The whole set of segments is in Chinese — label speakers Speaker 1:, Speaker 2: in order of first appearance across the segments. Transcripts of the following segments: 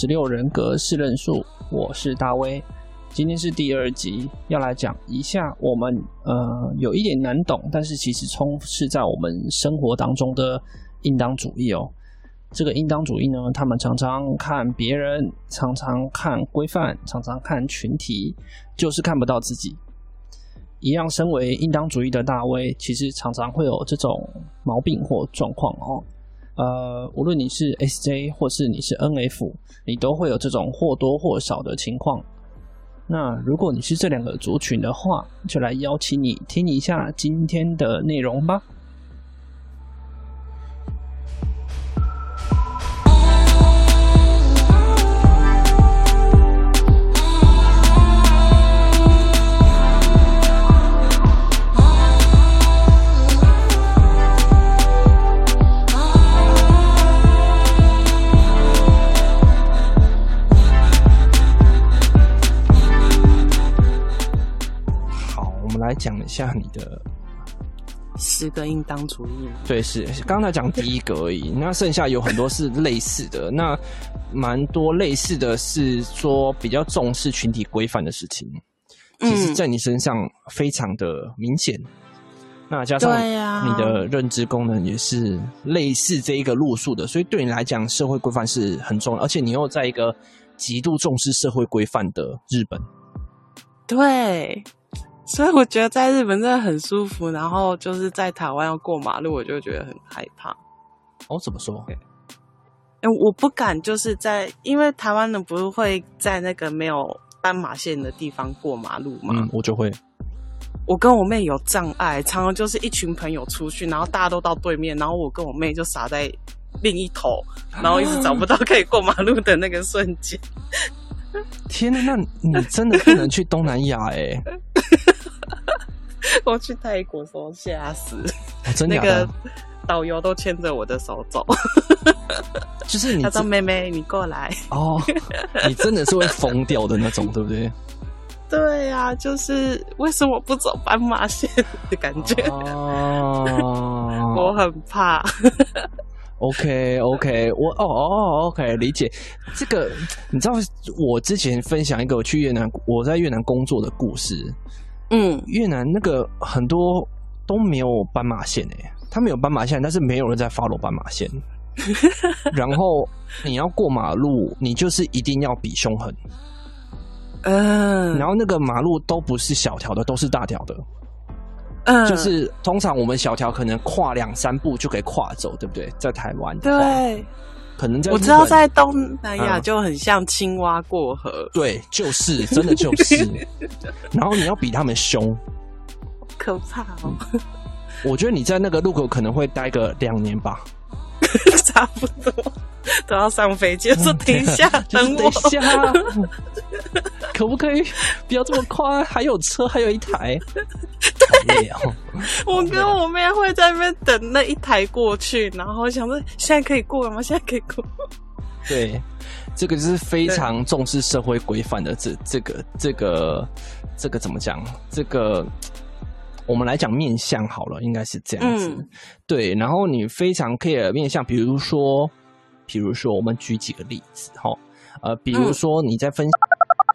Speaker 1: 十六人格四任数，我是大威。今天是第二集，要来讲一下我们呃有一点难懂，但是其实充斥在我们生活当中的应当主义哦。这个应当主义呢，他们常常看别人，常常看规范，常常看群体，就是看不到自己。一样，身为应当主义的大威，其实常常会有这种毛病或状况哦。呃，无论你是 SJ 或是你是 NF，你都会有这种或多或少的情况。那如果你是这两个族群的话，就来邀请你听一下今天的内容吧。来讲一下你的
Speaker 2: 十个应当主义。
Speaker 1: 对，是刚才讲第一个而已。那剩下有很多是类似的。那蛮多类似的是说比较重视群体规范的事情，其实在你身上非常的明显。嗯、那加上你的认知功能也是类似这一个路数的，所以对你来讲，社会规范是很重要。而且你又在一个极度重视社会规范的日本，
Speaker 2: 对。所以我觉得在日本真的很舒服，然后就是在台湾要过马路，我就觉得很害怕。
Speaker 1: 哦，怎么说？
Speaker 2: 哎，我不敢，就是在因为台湾人不是会在那个没有斑马线的地方过马路嘛？
Speaker 1: 嗯，我就会。
Speaker 2: 我跟我妹有障碍，常常就是一群朋友出去，然后大家都到对面，然后我跟我妹就傻在另一头，然后一直找不到可以过马路的那个瞬间。
Speaker 1: 天哪，那你真的不能去东南亚哎！
Speaker 2: 我去泰国时候吓死，
Speaker 1: 哦、真的
Speaker 2: 那个导游都牵着我的手走，
Speaker 1: 就是你
Speaker 2: 他说：“妹妹，你过来。”
Speaker 1: 哦，你真的是会疯掉的那种，对不对？
Speaker 2: 对呀、啊，就是为什么不走斑马线的感觉？哦，我很怕。
Speaker 1: OK OK，我哦哦 OK，理解这个。你知道我之前分享一个我去越南，我在越南工作的故事。嗯，越南那个很多都没有斑马线诶，他们有斑马线，但是没有人在 follow 斑马线。然后你要过马路，你就是一定要比凶狠。嗯，然后那个马路都不是小条的，都是大条的。嗯，就是通常我们小条可能跨两三步就可以跨走，对不对？在台湾，
Speaker 2: 对，
Speaker 1: 可能在
Speaker 2: 我知道在东南亚就很像青蛙过河，
Speaker 1: 嗯，对，就是真的就是。然后你要比他们凶，
Speaker 2: 可怕哦！
Speaker 1: 我觉得你在那个路口可能会待个两年吧，
Speaker 2: 差不多。都要上飞机，说等一下，嗯、等我、一下，
Speaker 1: 可不可以不要这么快？还有车，还有一台。
Speaker 2: 我跟我妹会在那边等那一台过去，然后想说现在可以过了吗？现在可以过。
Speaker 1: 对，这个就是非常重视社会规范的这这个这个这个怎么讲？这个我们来讲面相好了，应该是这样子。嗯、对，然后你非常 care 面相，比如说。比如说，我们举几个例子哈，呃，比如说你在分享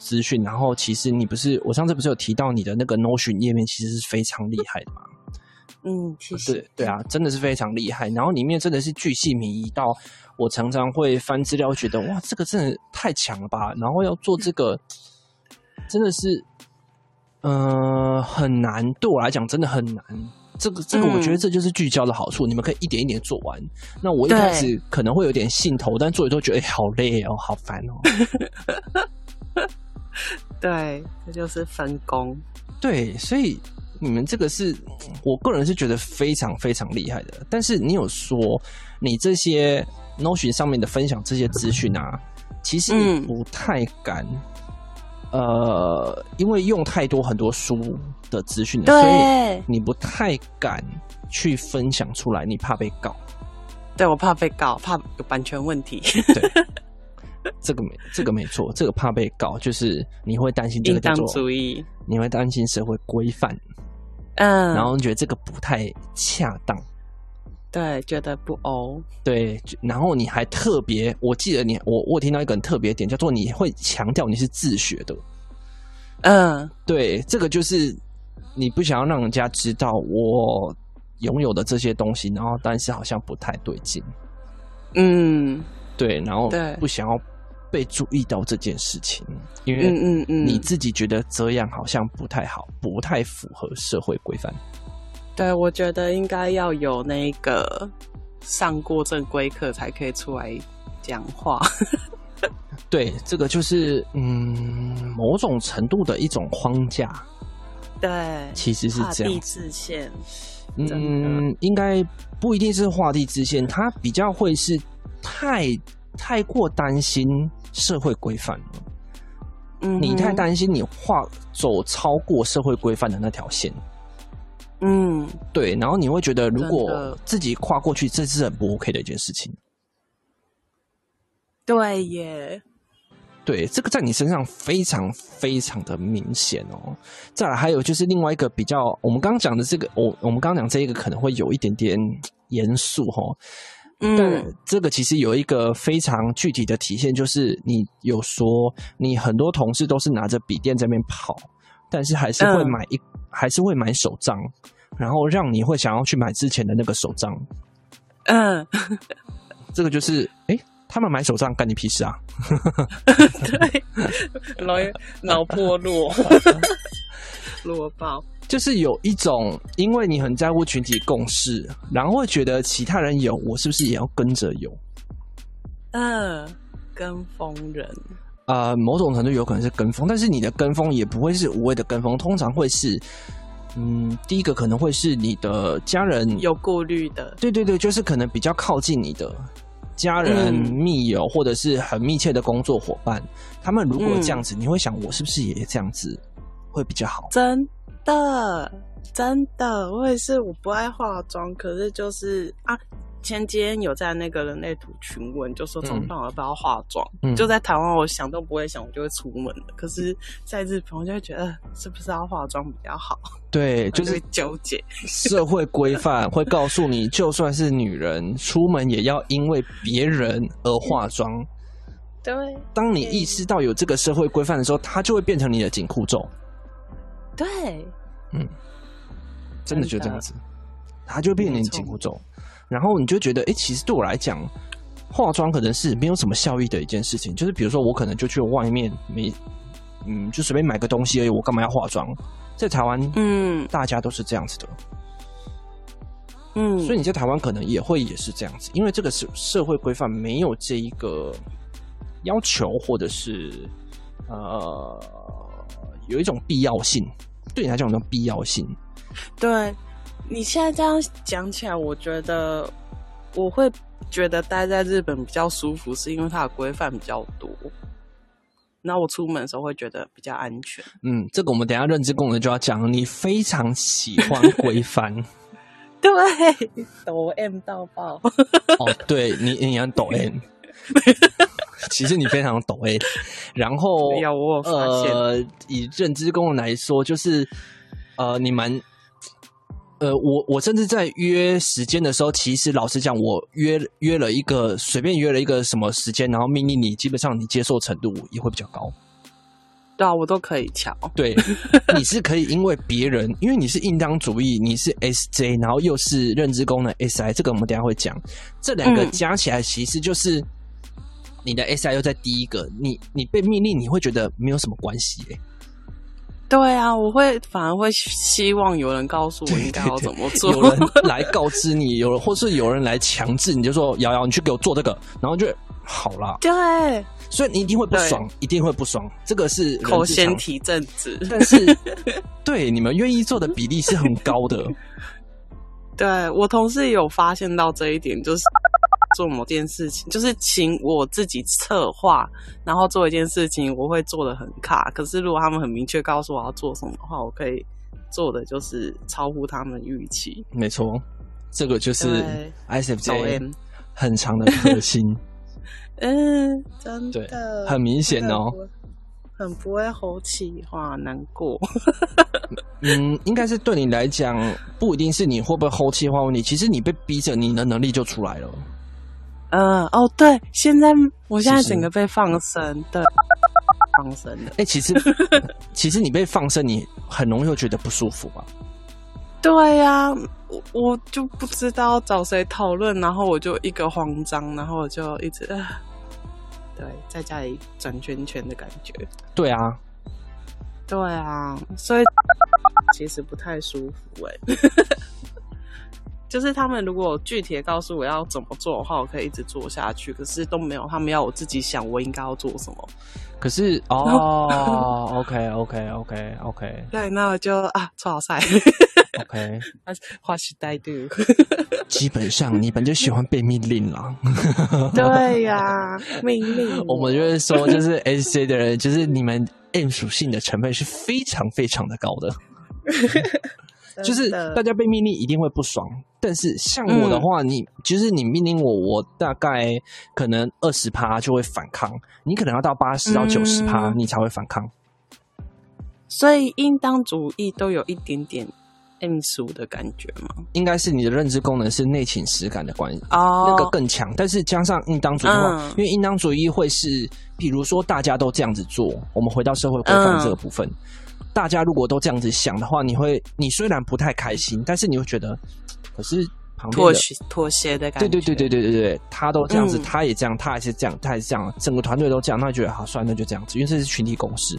Speaker 1: 资讯，嗯、然后其实你不是，我上次不是有提到你的那个 Notion 页面，其实是非常厉害的嘛。
Speaker 2: 嗯，其实
Speaker 1: 对对啊，真的是非常厉害。然后里面真的是巨细靡遗到，我常常会翻资料，觉得哇，这个真的太强了吧。然后要做这个，真的是，呃，很难，对我来讲真的很难。这个这个，我觉得这就是聚焦的好处。嗯、你们可以一点一点做完。那我一开始可能会有点兴头，但做一做觉得哎、欸，好累哦，好烦哦。
Speaker 2: 对，这就是分工。
Speaker 1: 对，所以你们这个是我个人是觉得非常非常厉害的。但是你有说，你这些 Notion 上面的分享这些资讯啊，其实你不太敢。呃，因为用太多很多书的资讯，所以你不太敢去分享出来，你怕被告。
Speaker 2: 对，我怕被告，怕有版权问题。
Speaker 1: 对，这个没，这个没错，这个怕被告，就是你会担心这个叫做你会担心社会规范，嗯，然后你觉得这个不太恰当，
Speaker 2: 对，觉得不欧。
Speaker 1: 对，然后你还特别，我记得你，我我听到一个很特别点，叫做你会强调你是自学的。
Speaker 2: 嗯，
Speaker 1: 对，这个就是你不想要让人家知道我拥有的这些东西，然后但是好像不太对劲。
Speaker 2: 嗯，
Speaker 1: 对，然后
Speaker 2: 对，
Speaker 1: 不想要被注意到这件事情，因为
Speaker 2: 嗯嗯嗯，
Speaker 1: 你自己觉得这样好像不太好，不太符合社会规范。
Speaker 2: 对，我觉得应该要有那个上过正规课才可以出来讲话。
Speaker 1: 对，这个就是嗯，某种程度的一种框架。
Speaker 2: 对，
Speaker 1: 其实是这
Speaker 2: 样。地自限。
Speaker 1: 嗯，应该不一定是画地自限，他比较会是太太过担心社会规范了。嗯，你太担心你画走超过社会规范的那条线。
Speaker 2: 嗯，
Speaker 1: 对，然后你会觉得如果自己跨过去，这是很不 OK 的一件事情。
Speaker 2: 对耶。
Speaker 1: 对，这个在你身上非常非常的明显哦。再来，还有就是另外一个比较，我们刚刚讲的这个，我我们刚刚讲这一个可能会有一点点严肃哈。嗯，但这个其实有一个非常具体的体现，就是你有说你很多同事都是拿着笔电在那边跑，但是还是会买一，嗯、还是会买手账，然后让你会想要去买之前的那个手账。嗯，这个就是哎。他们买手账干你屁事啊！
Speaker 2: 对，脑脑破落，落爆，
Speaker 1: 就是有一种，因为你很在乎群体共识，然后会觉得其他人有，我是不是也要跟着有？
Speaker 2: 嗯，跟风人
Speaker 1: 啊、呃，某种程度有可能是跟风，但是你的跟风也不会是无谓的跟风，通常会是，嗯，第一个可能会是你的家人
Speaker 2: 有顾虑的，
Speaker 1: 对对对，就是可能比较靠近你的。家人、密友，或者是很密切的工作伙伴，他们如果这样子，你会想，我是不是也这样子会比较好？
Speaker 2: 真的，真的，我也是，我不爱化妆，可是就是啊。前几天有在那个人类图群问，就说怎么办？我要不要化妆？嗯、就在台湾，我想都不会想，我就会出门了。可是，在日本，我就会觉得是不是要化妆比较好？
Speaker 1: 对，就是
Speaker 2: 纠结。
Speaker 1: 社会规范会告诉你，就算是女人出门，也要因为别人而化妆。
Speaker 2: 对，
Speaker 1: 当你意识到有这个社会规范的时候，它就会变成你的紧箍咒。
Speaker 2: 对，
Speaker 1: 嗯，真的就这样子，它就变成紧箍咒。然后你就觉得，哎，其实对我来讲，化妆可能是没有什么效益的一件事情。就是比如说，我可能就去外面没，嗯，就随便买个东西而已，我干嘛要化妆？在台湾，嗯，大家都是这样子的，嗯，所以你在台湾可能也会也是这样子，因为这个社社会规范没有这一个要求，或者是呃，有一种必要性，对你来讲有没有必要性，
Speaker 2: 对。你现在这样讲起来，我觉得我会觉得待在日本比较舒服，是因为它的规范比较多。那我出门的时候会觉得比较安全。
Speaker 1: 嗯，这个我们等一下认知功能就要讲。你非常喜欢规范，
Speaker 2: 对，抖 M 到爆。
Speaker 1: 哦，对你，你很抖 M。其实你非常抖 M。然后，
Speaker 2: 要我发现
Speaker 1: 呃，以认知功能来说，就是呃，你蛮。呃，我我甚至在约时间的时候，其实老实讲，我约约了一个随便约了一个什么时间，然后命令你，基本上你接受程度也会比较高。
Speaker 2: 对啊，我都可以乔。
Speaker 1: 对，你是可以因为别人，因为你是应当主义，你是 SJ，然后又是认知功能 SI，这个我们等一下会讲。这两个加起来，其实就是你的 SI 又在第一个，你你被命令，你会觉得没有什么关系欸。
Speaker 2: 对啊，我会反而会希望有人告诉我应该要怎么做，
Speaker 1: 对对对，有人来告知你，有人或是有人来强制，你就说瑶瑶，你去给我做这个，然后就好了。
Speaker 2: 对，
Speaker 1: 所以你一定会不爽，一定会不爽。这个是
Speaker 2: 口嫌体正直，
Speaker 1: 但是对你们愿意做的比例是很高的。
Speaker 2: 对，我同事有发现到这一点，就是。做某件事情，就是请我自己策划，然后做一件事情，我会做的很卡。可是如果他们很明确告诉我要做什么的话，我可以做的就是超乎他们预期。
Speaker 1: 没错，这个就是 ISFJ 很长的核心。
Speaker 2: 嗯，真的，
Speaker 1: 很明显哦，
Speaker 2: 很不会吼气话，难过。
Speaker 1: 嗯，应该是对你来讲，不一定是你会不会后期化问题，其实你被逼着，你的能力就出来了。
Speaker 2: 嗯，哦，对，现在我现在整个被放生，对，放生的。
Speaker 1: 哎、欸，其实其实你被放生，你很容易会觉得不舒服吧？
Speaker 2: 对呀、啊，我我就不知道找谁讨论，然后我就一个慌张，然后我就一直，对，在家里转圈圈的感觉。
Speaker 1: 对啊。
Speaker 2: 对啊，所以其实不太舒服哎。就是他们如果具体的告诉我要怎么做的话，我可以一直做下去。可是都没有，他们要我自己想我应该要做什么。
Speaker 1: 可是 哦，OK OK OK OK，
Speaker 2: 对，那我就啊，超好赛。
Speaker 1: OK，
Speaker 2: 话是带度。
Speaker 1: 基本上你本就喜欢被命令了。
Speaker 2: 对呀、啊，命令。
Speaker 1: 我们就是说，就是 SC 的人，就是你们 M 属性的成分是非常非常的高的。就是大家被命令一定会不爽，但是像我的话，嗯、你就是你命令我，我大概可能二十趴就会反抗，你可能要到八十到九十趴，你才会反抗。
Speaker 2: 所以应当主义都有一点点。M 属的感觉吗？应该
Speaker 1: 是你的认知功能是内倾实感的关系，oh. 那个更强。但是加上应当主义的话，嗯、因为应当主义会是，比如说大家都这样子做，我们回到社会规范这个部分，嗯、大家如果都这样子想的话，你会，你虽然不太开心，但是你会觉得，可是旁边
Speaker 2: 妥协妥协的感觉，
Speaker 1: 对对对对对对对，他都这样子，嗯、他也这样，他也是这样，他也是这样，整个团队都这样，他觉得好，算了，那就这样子，因为这是群体共识。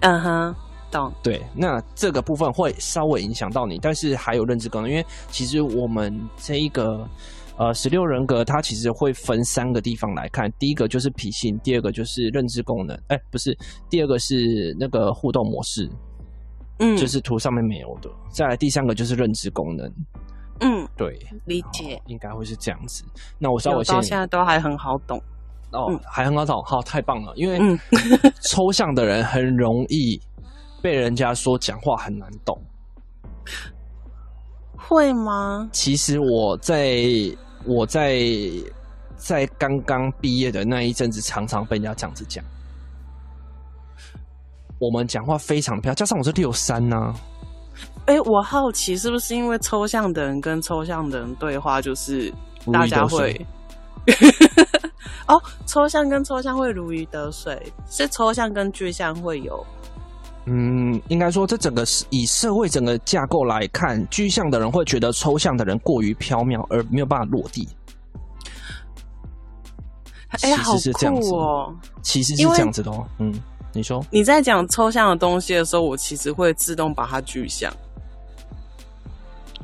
Speaker 2: 嗯哼。懂
Speaker 1: 对，那这个部分会稍微影响到你，但是还有认知功能，因为其实我们这一个呃十六人格，它其实会分三个地方来看，第一个就是脾性，第二个就是认知功能，哎，不是，第二个是那个互动模式，嗯，就是图上面没有的，再来第三个就是认知功能，
Speaker 2: 嗯，
Speaker 1: 对，
Speaker 2: 理解，
Speaker 1: 应该会是这样子。那我稍微
Speaker 2: 现在都还很好懂，
Speaker 1: 哦，嗯、还很好懂，好，太棒了，因为抽象的人很容易。被人家说讲话很难懂，
Speaker 2: 会吗？
Speaker 1: 其实我在我在在刚刚毕业的那一阵子，常常被人家这样子讲。我们讲话非常飘，加上我是六三呢。
Speaker 2: 哎，我好奇是不是因为抽象的人跟抽象的人对话，就是大家会 哦，抽象跟抽象会如鱼得水，是抽象跟具象会有。
Speaker 1: 嗯，应该说，这整个以社会整个架构来看，具象的人会觉得抽象的人过于飘渺，而没有办法落地。
Speaker 2: 哎呀，好酷哦！
Speaker 1: 其实是这样子的哦。嗯，你说
Speaker 2: 你在讲抽象的东西的时候，我其实会自动把它具象。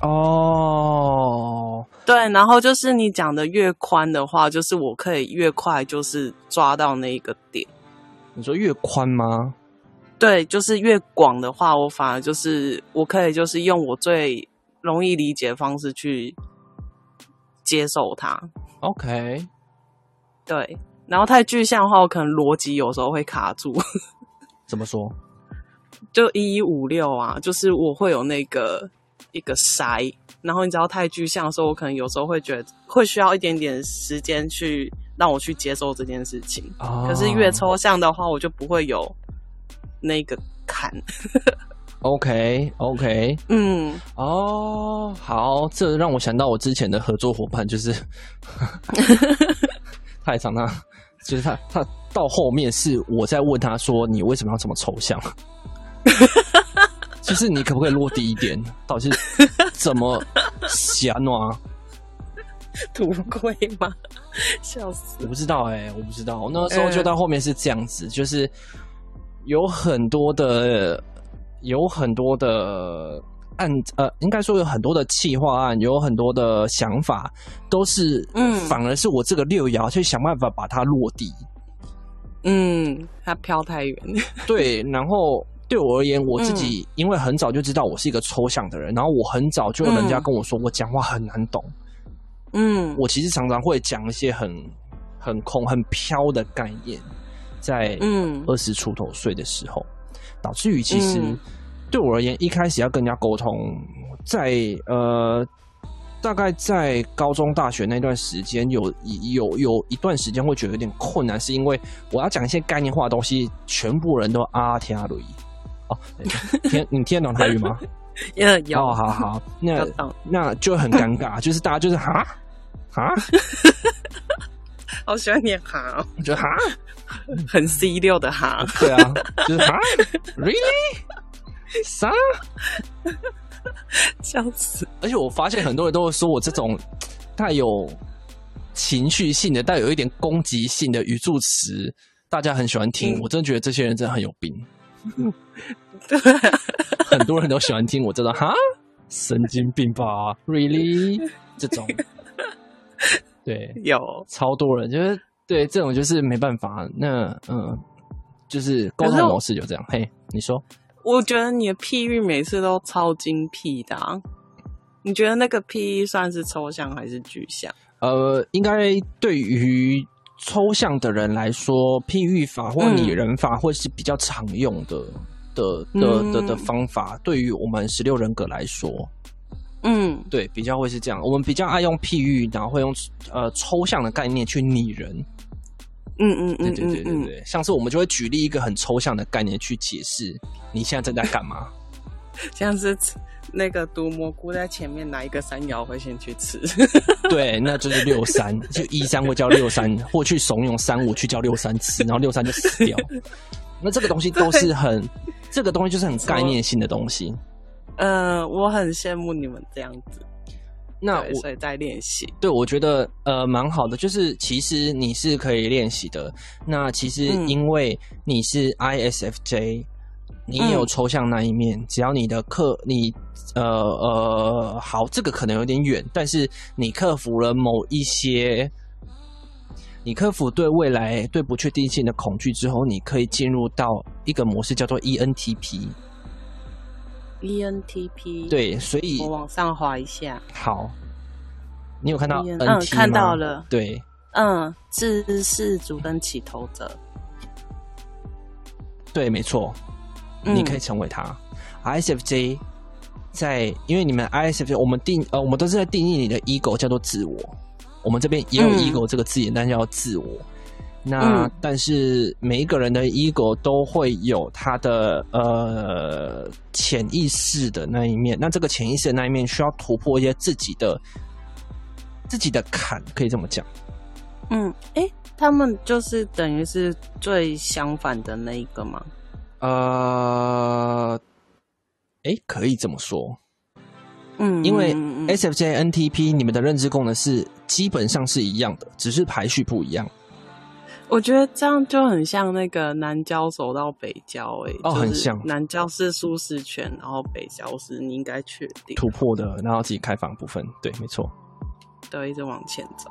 Speaker 1: 哦，
Speaker 2: 对，然后就是你讲的越宽的话，就是我可以越快就是抓到那一个点。
Speaker 1: 你说越宽吗？
Speaker 2: 对，就是越广的话，我反而就是我可以就是用我最容易理解的方式去接受它。
Speaker 1: OK，
Speaker 2: 对，然后太具象的话，我可能逻辑有时候会卡住。
Speaker 1: 怎么说？
Speaker 2: 就一一五六啊，就是我会有那个一个筛，然后你知道太具象的时候，我可能有时候会觉得会需要一点点时间去让我去接受这件事情。Oh. 可是越抽象的话，我就不会有。那个坎
Speaker 1: ，OK OK，
Speaker 2: 嗯，
Speaker 1: 哦，好，这让我想到我之前的合作伙伴，就是他也常常，就是他他到后面是我在问他说，你为什么要这么抽象？就是你可不可以落地一点？到底是怎么想啊？
Speaker 2: 图亏吗？笑死！
Speaker 1: 我不知道哎、欸，我不知道，那个时候就到后面是这样子，就是。有很多的，有很多的案，呃，应该说有很多的企划案，有很多的想法，都是，嗯，反而是我这个六爻去想办法把它落地。
Speaker 2: 嗯，它飘太远。
Speaker 1: 对，然后对我而言，我自己因为很早就知道我是一个抽象的人，然后我很早就有人家跟我说我讲话很难懂。
Speaker 2: 嗯，
Speaker 1: 我其实常常会讲一些很很空、很飘的概念。在嗯。二十出头岁的时候，嗯、导致于其实对我而言，一开始要跟人家沟通，在呃大概在高中大学那段时间，有有有一段时间会觉得有点困难，是因为我要讲一些概念化的东西，全部人都啊天阿雷哦，听你听得懂台语吗？
Speaker 2: 有？
Speaker 1: 哦，好好，那那就很尴尬，就是大家就是哈哈，
Speaker 2: 好喜欢念哈，
Speaker 1: 我觉得哈
Speaker 2: 很 C 六的哈，
Speaker 1: 对啊，就是哈，really 啥？
Speaker 2: 笑死！
Speaker 1: 而且我发现很多人都会说我这种带有情绪性的、带有一点攻击性的语助词，大家很喜欢听。嗯、我真的觉得这些人真的很有病。对，很多人都喜欢听我这种哈，神经病吧？Really？这种对，
Speaker 2: 有
Speaker 1: 超多人，就是对这种就是没办法。那嗯，就是沟通模式就这样。嘿，你说。
Speaker 2: 我觉得你的譬喻每次都超精辟的啊，你觉得那个譬喻算是抽象还是具象？
Speaker 1: 呃，应该对于抽象的人来说，譬喻法或拟人法会是比较常用的、嗯、的的的的方法。对于我们十六人格来说，嗯，对，比较会是这样。我们比较爱用譬喻，然后会用呃抽象的概念去拟人。嗯嗯嗯，对对对对对，像是我们就会举例一个很抽象的概念去解释你现在正在干嘛，
Speaker 2: 像是那个毒蘑菇在前面，哪一个山药会先去吃？
Speaker 1: 对，那就是六三，就一三会叫六三，或去怂恿三五去叫六三吃，然后六三就死掉。那这个东西都是很，对这个东西就是很概念性的东西。
Speaker 2: 呃，我很羡慕你们这样子。
Speaker 1: 那我
Speaker 2: 所以在练习，
Speaker 1: 对，我觉得呃蛮好的，就是其实你是可以练习的。那其实因为你是 ISFJ，、嗯、你也有抽象那一面。嗯、只要你的克你呃呃好，这个可能有点远，但是你克服了某一些，你克服对未来对不确定性的恐惧之后，你可以进入到一个模式叫做 ENTP。
Speaker 2: ENTP
Speaker 1: 对，所以
Speaker 2: 我往上滑一下。
Speaker 1: 好，你有看到？
Speaker 2: 嗯，看到了。
Speaker 1: 对，
Speaker 2: 嗯，知识主跟起头者。
Speaker 1: 对，没错，你可以成为他。嗯、ISFJ 在，因为你们 ISFJ，我们定呃，我们都是在定义你的 ego 叫做自我。我们这边也有 ego 这个字眼，嗯、但是叫自我。那、嗯、但是每一个人的 ego 都会有他的呃潜意识的那一面，那这个潜意识的那一面需要突破一些自己的自己的坎，可以这么讲。
Speaker 2: 嗯，哎、欸，他们就是等于是最相反的那一个吗？
Speaker 1: 呃，哎、欸，可以这么说。嗯，因为 SFJ NTP 你们的认知功能是基本上是一样的，只是排序不一样。
Speaker 2: 我觉得这样就很像那个南郊走到北郊，欸，哎，
Speaker 1: 哦，很像。
Speaker 2: 南郊是舒适圈，然后北郊是你应该确定
Speaker 1: 突破的，然后自己开房部分，对，没错，
Speaker 2: 对，一直往前走。